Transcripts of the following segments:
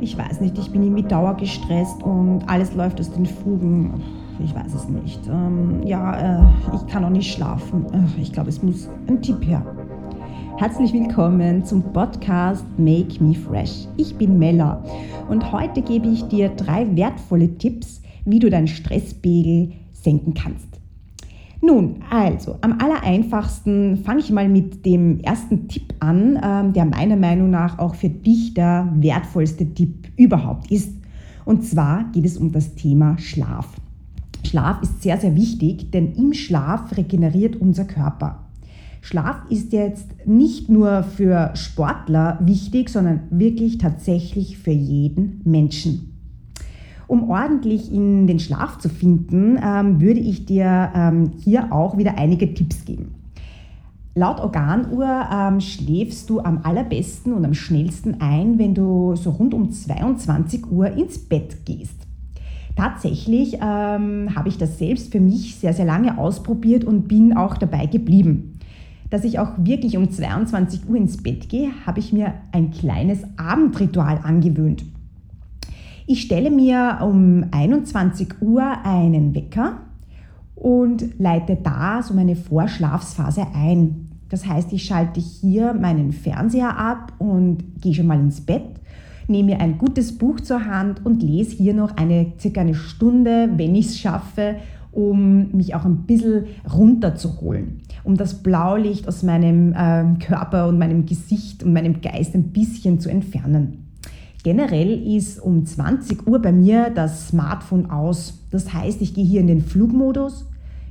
Ich weiß nicht, ich bin irgendwie dauergestresst und alles läuft aus den Fugen. Ich weiß es nicht. Ähm, ja, äh, ich kann auch nicht schlafen. Äh, ich glaube, es muss ein Tipp her. Herzlich willkommen zum Podcast Make Me Fresh. Ich bin Mella und heute gebe ich dir drei wertvolle Tipps, wie du deinen Stresspegel senken kannst. Nun, also, am allereinfachsten fange ich mal mit dem ersten Tipp an, ähm, der meiner Meinung nach auch für dich der wertvollste Tipp überhaupt ist. Und zwar geht es um das Thema Schlaf. Schlaf ist sehr, sehr wichtig, denn im Schlaf regeneriert unser Körper. Schlaf ist jetzt nicht nur für Sportler wichtig, sondern wirklich tatsächlich für jeden Menschen. Um ordentlich in den Schlaf zu finden, ähm, würde ich dir ähm, hier auch wieder einige Tipps geben. Laut Organuhr ähm, schläfst du am allerbesten und am schnellsten ein, wenn du so rund um 22 Uhr ins Bett gehst. Tatsächlich ähm, habe ich das selbst für mich sehr, sehr lange ausprobiert und bin auch dabei geblieben. Dass ich auch wirklich um 22 Uhr ins Bett gehe, habe ich mir ein kleines Abendritual angewöhnt. Ich stelle mir um 21 Uhr einen Wecker und leite da so meine Vorschlafsphase ein. Das heißt, ich schalte hier meinen Fernseher ab und gehe schon mal ins Bett, nehme mir ein gutes Buch zur Hand und lese hier noch eine circa eine Stunde, wenn ich es schaffe, um mich auch ein bisschen runterzuholen, um das Blaulicht aus meinem äh, Körper und meinem Gesicht und meinem Geist ein bisschen zu entfernen. Generell ist um 20 Uhr bei mir das Smartphone aus. Das heißt, ich gehe hier in den Flugmodus,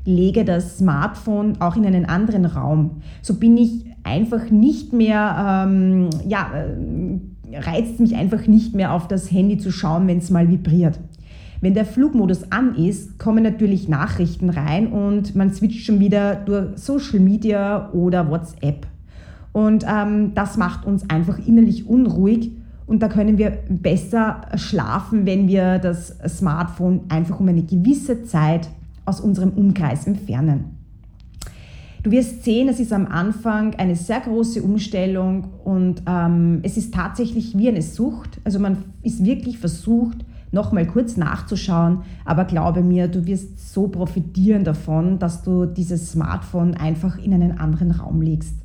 lege das Smartphone auch in einen anderen Raum. So bin ich einfach nicht mehr, ähm, ja, äh, reizt mich einfach nicht mehr auf das Handy zu schauen, wenn es mal vibriert. Wenn der Flugmodus an ist, kommen natürlich Nachrichten rein und man switcht schon wieder durch Social Media oder WhatsApp. Und ähm, das macht uns einfach innerlich unruhig und da können wir besser schlafen, wenn wir das Smartphone einfach um eine gewisse Zeit aus unserem Umkreis entfernen. Du wirst sehen, es ist am Anfang eine sehr große Umstellung und ähm, es ist tatsächlich wie eine Sucht. Also man ist wirklich versucht, nochmal kurz nachzuschauen, aber glaube mir, du wirst so profitieren davon, dass du dieses Smartphone einfach in einen anderen Raum legst.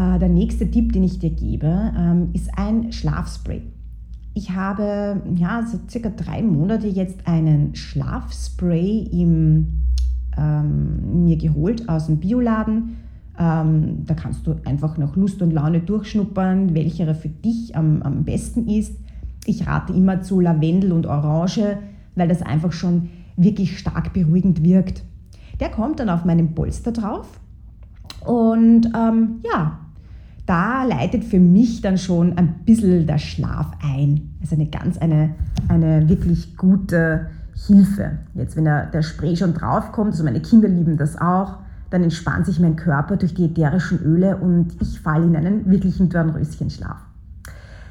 Äh, der nächste Tipp, den ich dir gebe, ähm, ist ein Schlafspray. Ich habe ja, so circa drei Monate jetzt einen Schlafspray im, ähm, mir geholt aus dem Bioladen. Ähm, da kannst du einfach nach Lust und Laune durchschnuppern, welcher für dich am, am besten ist. Ich rate immer zu Lavendel und Orange, weil das einfach schon wirklich stark beruhigend wirkt. Der kommt dann auf meinem Polster drauf und ähm, ja, da leitet für mich dann schon ein bisschen der Schlaf ein. Also eine ganz, eine, eine wirklich gute Hilfe. Jetzt, wenn der, der Spray schon draufkommt, also meine Kinder lieben das auch, dann entspannt sich mein Körper durch die ätherischen Öle und ich falle in einen wirklichen Dornröschenschlaf.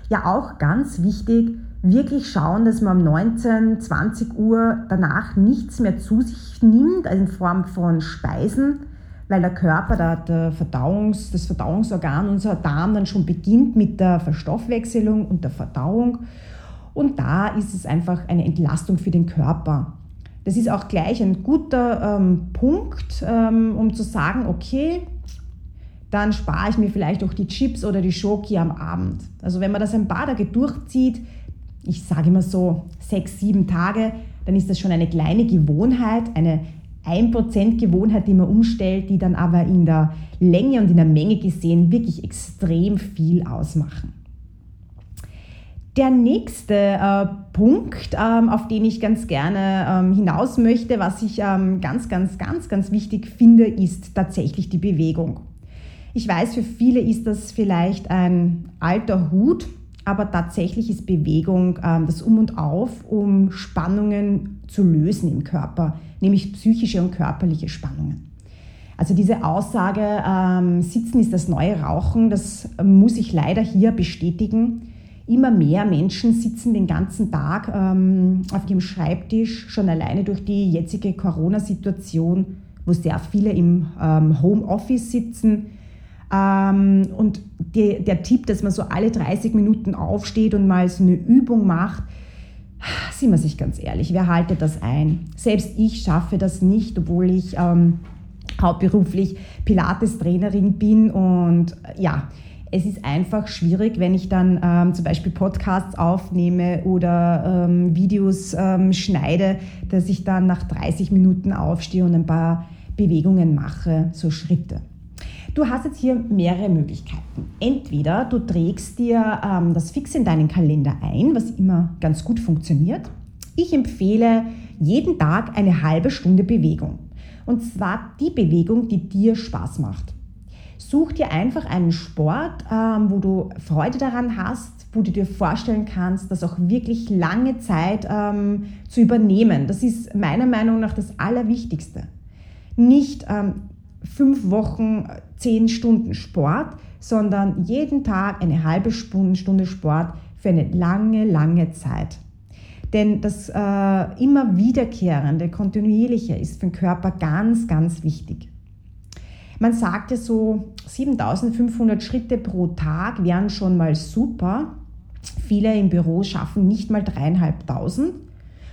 Ja, auch ganz wichtig, wirklich schauen, dass man um 19, 20 Uhr danach nichts mehr zu sich nimmt, also in Form von Speisen, weil der Körper, der, der Verdauungs, das Verdauungsorgan, unser Darm dann schon beginnt mit der Verstoffwechselung und der Verdauung. Und da ist es einfach eine Entlastung für den Körper. Das ist auch gleich ein guter ähm, Punkt, ähm, um zu sagen, okay, dann spare ich mir vielleicht auch die Chips oder die Schoki am Abend. Also wenn man das ein paar Tage durchzieht, ich sage immer so sechs, sieben Tage, dann ist das schon eine kleine Gewohnheit, eine 1% Gewohnheit, die man umstellt, die dann aber in der Länge und in der Menge gesehen wirklich extrem viel ausmachen. Der nächste äh, Punkt, ähm, auf den ich ganz gerne ähm, hinaus möchte, was ich ähm, ganz, ganz, ganz, ganz wichtig finde, ist tatsächlich die Bewegung. Ich weiß, für viele ist das vielleicht ein alter Hut, aber tatsächlich ist Bewegung ähm, das Um und Auf, um Spannungen zu lösen im Körper, nämlich psychische und körperliche Spannungen. Also diese Aussage, ähm, Sitzen ist das neue Rauchen, das muss ich leider hier bestätigen. Immer mehr Menschen sitzen den ganzen Tag ähm, auf dem Schreibtisch, schon alleine durch die jetzige Corona-Situation, wo sehr viele im ähm, Homeoffice sitzen und die, der Tipp, dass man so alle 30 Minuten aufsteht und mal so eine Übung macht, sind wir sich ganz ehrlich, wer haltet das ein? Selbst ich schaffe das nicht, obwohl ich ähm, hauptberuflich Pilates-Trainerin bin und äh, ja, es ist einfach schwierig, wenn ich dann ähm, zum Beispiel Podcasts aufnehme oder ähm, Videos ähm, schneide, dass ich dann nach 30 Minuten aufstehe und ein paar Bewegungen mache, so Schritte. Du hast jetzt hier mehrere Möglichkeiten. Entweder du trägst dir ähm, das fix in deinen Kalender ein, was immer ganz gut funktioniert. Ich empfehle jeden Tag eine halbe Stunde Bewegung. Und zwar die Bewegung, die dir Spaß macht. Such dir einfach einen Sport, ähm, wo du Freude daran hast, wo du dir vorstellen kannst, das auch wirklich lange Zeit ähm, zu übernehmen. Das ist meiner Meinung nach das Allerwichtigste. Nicht ähm, fünf Wochen, zehn Stunden Sport, sondern jeden Tag eine halbe Stunde Sport für eine lange, lange Zeit. Denn das äh, immer wiederkehrende, kontinuierliche ist für den Körper ganz, ganz wichtig. Man sagt ja so, 7500 Schritte pro Tag wären schon mal super. Viele im Büro schaffen nicht mal dreieinhalbtausend.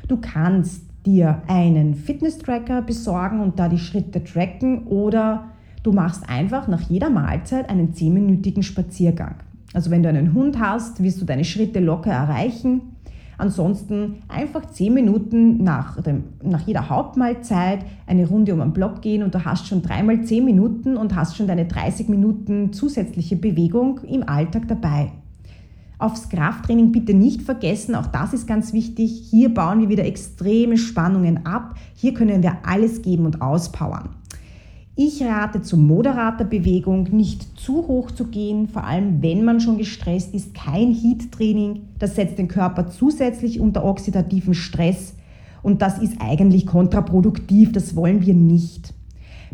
Du kannst dir einen Fitness-Tracker besorgen und da die Schritte tracken oder du machst einfach nach jeder Mahlzeit einen 10-minütigen Spaziergang. Also wenn du einen Hund hast, wirst du deine Schritte locker erreichen. Ansonsten einfach 10 Minuten nach, dem, nach jeder Hauptmahlzeit eine Runde um den Block gehen und du hast schon dreimal 10 Minuten und hast schon deine 30 Minuten zusätzliche Bewegung im Alltag dabei. Aufs Krafttraining bitte nicht vergessen, auch das ist ganz wichtig. Hier bauen wir wieder extreme Spannungen ab. Hier können wir alles geben und auspowern. Ich rate zu moderater Bewegung, nicht zu hoch zu gehen, vor allem wenn man schon gestresst ist. Kein Heat-Training, das setzt den Körper zusätzlich unter oxidativen Stress und das ist eigentlich kontraproduktiv, das wollen wir nicht.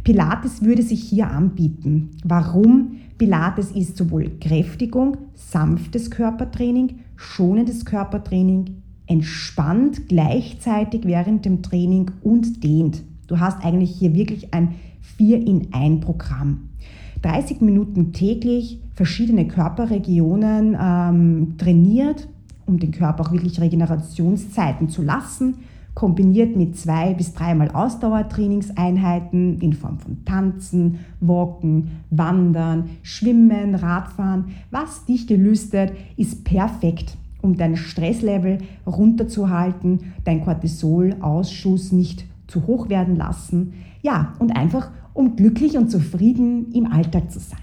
Pilates würde sich hier anbieten. Warum? Pilates ist sowohl Kräftigung, sanftes Körpertraining, schonendes Körpertraining, entspannt gleichzeitig während dem Training und dehnt. Du hast eigentlich hier wirklich ein 4 in 1 Programm. 30 Minuten täglich, verschiedene Körperregionen ähm, trainiert, um den Körper auch wirklich Regenerationszeiten zu lassen kombiniert mit zwei bis dreimal Ausdauertrainingseinheiten in Form von Tanzen, Walken, Wandern, Schwimmen, Radfahren. Was dich gelüstet, ist perfekt, um dein Stresslevel runterzuhalten, dein Cortisolausschuss nicht zu hoch werden lassen. Ja, und einfach um glücklich und zufrieden im Alltag zu sein.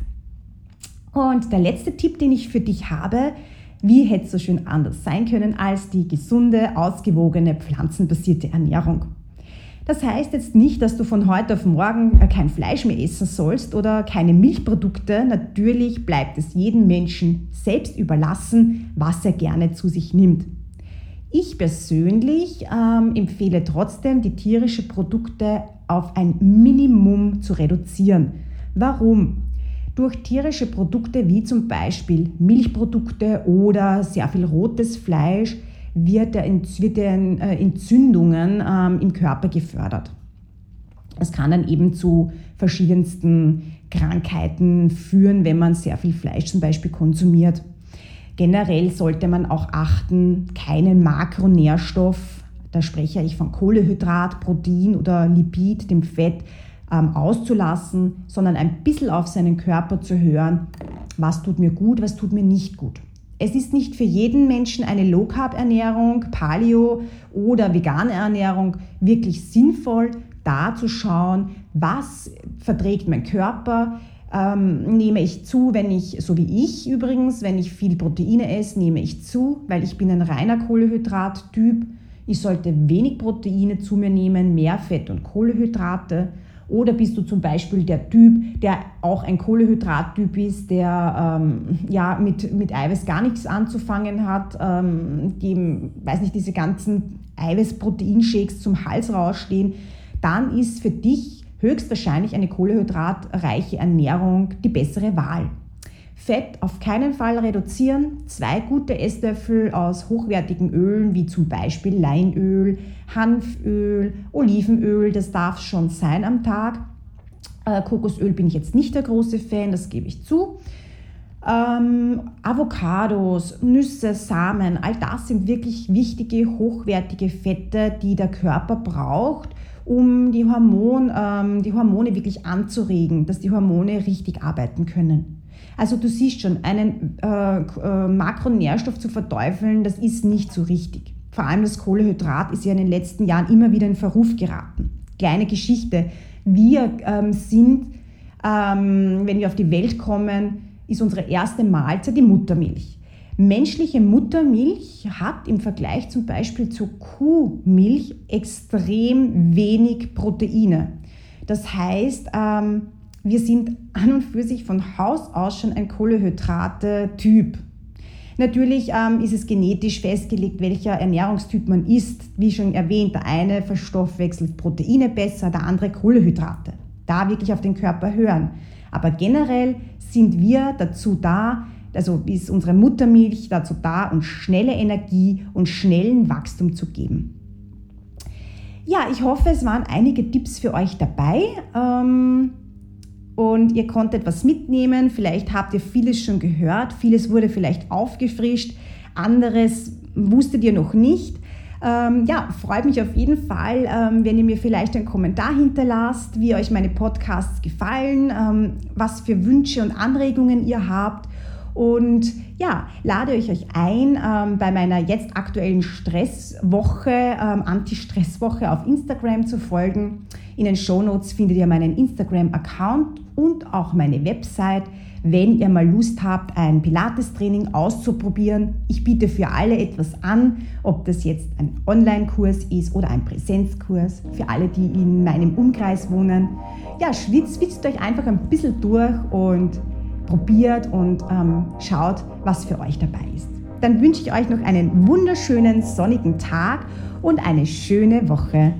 Und der letzte Tipp, den ich für dich habe, wie hätte es so schön anders sein können als die gesunde, ausgewogene, pflanzenbasierte Ernährung? Das heißt jetzt nicht, dass du von heute auf morgen äh, kein Fleisch mehr essen sollst oder keine Milchprodukte. Natürlich bleibt es jedem Menschen selbst überlassen, was er gerne zu sich nimmt. Ich persönlich ähm, empfehle trotzdem, die tierischen Produkte auf ein Minimum zu reduzieren. Warum? Durch tierische Produkte wie zum Beispiel Milchprodukte oder sehr viel rotes Fleisch wird der, äh, Entzündungen ähm, im Körper gefördert. Es kann dann eben zu verschiedensten Krankheiten führen, wenn man sehr viel Fleisch zum Beispiel konsumiert. Generell sollte man auch achten, keinen Makronährstoff, da spreche ich von Kohlehydrat, Protein oder Lipid, dem Fett, ähm, auszulassen, sondern ein bisschen auf seinen Körper zu hören, was tut mir gut, was tut mir nicht gut. Es ist nicht für jeden Menschen eine Low-Carb-Ernährung, Paleo oder vegane Ernährung wirklich sinnvoll, da zu schauen, was verträgt mein Körper, ähm, nehme ich zu, wenn ich, so wie ich übrigens, wenn ich viel Proteine esse, nehme ich zu, weil ich bin ein reiner Kohlehydrat-Typ. Ich sollte wenig Proteine zu mir nehmen, mehr Fett und Kohlehydrate. Oder bist du zum Beispiel der Typ, der auch ein Kohlehydrattyp ist, der ähm, ja mit, mit Eiweiß gar nichts anzufangen hat, ähm, dem, weiß nicht, diese ganzen Eiweiß-Proteinshakes zum Hals rausstehen, dann ist für dich höchstwahrscheinlich eine kohlehydratreiche Ernährung die bessere Wahl. Fett auf keinen Fall reduzieren. Zwei gute Esslöffel aus hochwertigen Ölen wie zum Beispiel Leinöl, Hanföl, Olivenöl, das darf schon sein am Tag. Äh, Kokosöl bin ich jetzt nicht der große Fan, das gebe ich zu. Ähm, Avocados, Nüsse, Samen, all das sind wirklich wichtige, hochwertige Fette, die der Körper braucht, um die, Hormon, ähm, die Hormone wirklich anzuregen, dass die Hormone richtig arbeiten können. Also du siehst schon, einen äh, äh, Makronährstoff zu verteufeln, das ist nicht so richtig. Vor allem das Kohlehydrat ist ja in den letzten Jahren immer wieder in Verruf geraten. Kleine Geschichte. Wir ähm, sind, ähm, wenn wir auf die Welt kommen, ist unsere erste Mahlzeit die Muttermilch. Menschliche Muttermilch hat im Vergleich zum Beispiel zur Kuhmilch extrem wenig Proteine. Das heißt, ähm, wir sind an und für sich von Haus aus schon ein Kohlehydrate-Typ. Natürlich ähm, ist es genetisch festgelegt, welcher Ernährungstyp man isst. Wie schon erwähnt, der eine verstoffwechselt Proteine besser, der andere Kohlehydrate. Da wirklich auf den Körper hören. Aber generell sind wir dazu da, also ist unsere Muttermilch dazu da, uns schnelle Energie und schnellen Wachstum zu geben. Ja, ich hoffe, es waren einige Tipps für euch dabei. Ähm, und ihr konntet was mitnehmen. Vielleicht habt ihr vieles schon gehört, vieles wurde vielleicht aufgefrischt, anderes wusstet ihr noch nicht. Ähm, ja, freut mich auf jeden Fall, ähm, wenn ihr mir vielleicht einen Kommentar hinterlasst, wie euch meine Podcasts gefallen, ähm, was für Wünsche und Anregungen ihr habt. Und ja, lade ich euch ein, ähm, bei meiner jetzt aktuellen Stresswoche, ähm, Anti-Stresswoche auf Instagram zu folgen. In den Shownotes findet ihr meinen Instagram-Account und auch meine Website, wenn ihr mal Lust habt, ein Pilates-Training auszuprobieren. Ich biete für alle etwas an, ob das jetzt ein Online-Kurs ist oder ein Präsenzkurs, für alle, die in meinem Umkreis wohnen. Ja, schwitzt, schwitzt euch einfach ein bisschen durch und probiert und ähm, schaut, was für euch dabei ist. Dann wünsche ich euch noch einen wunderschönen sonnigen Tag und eine schöne Woche.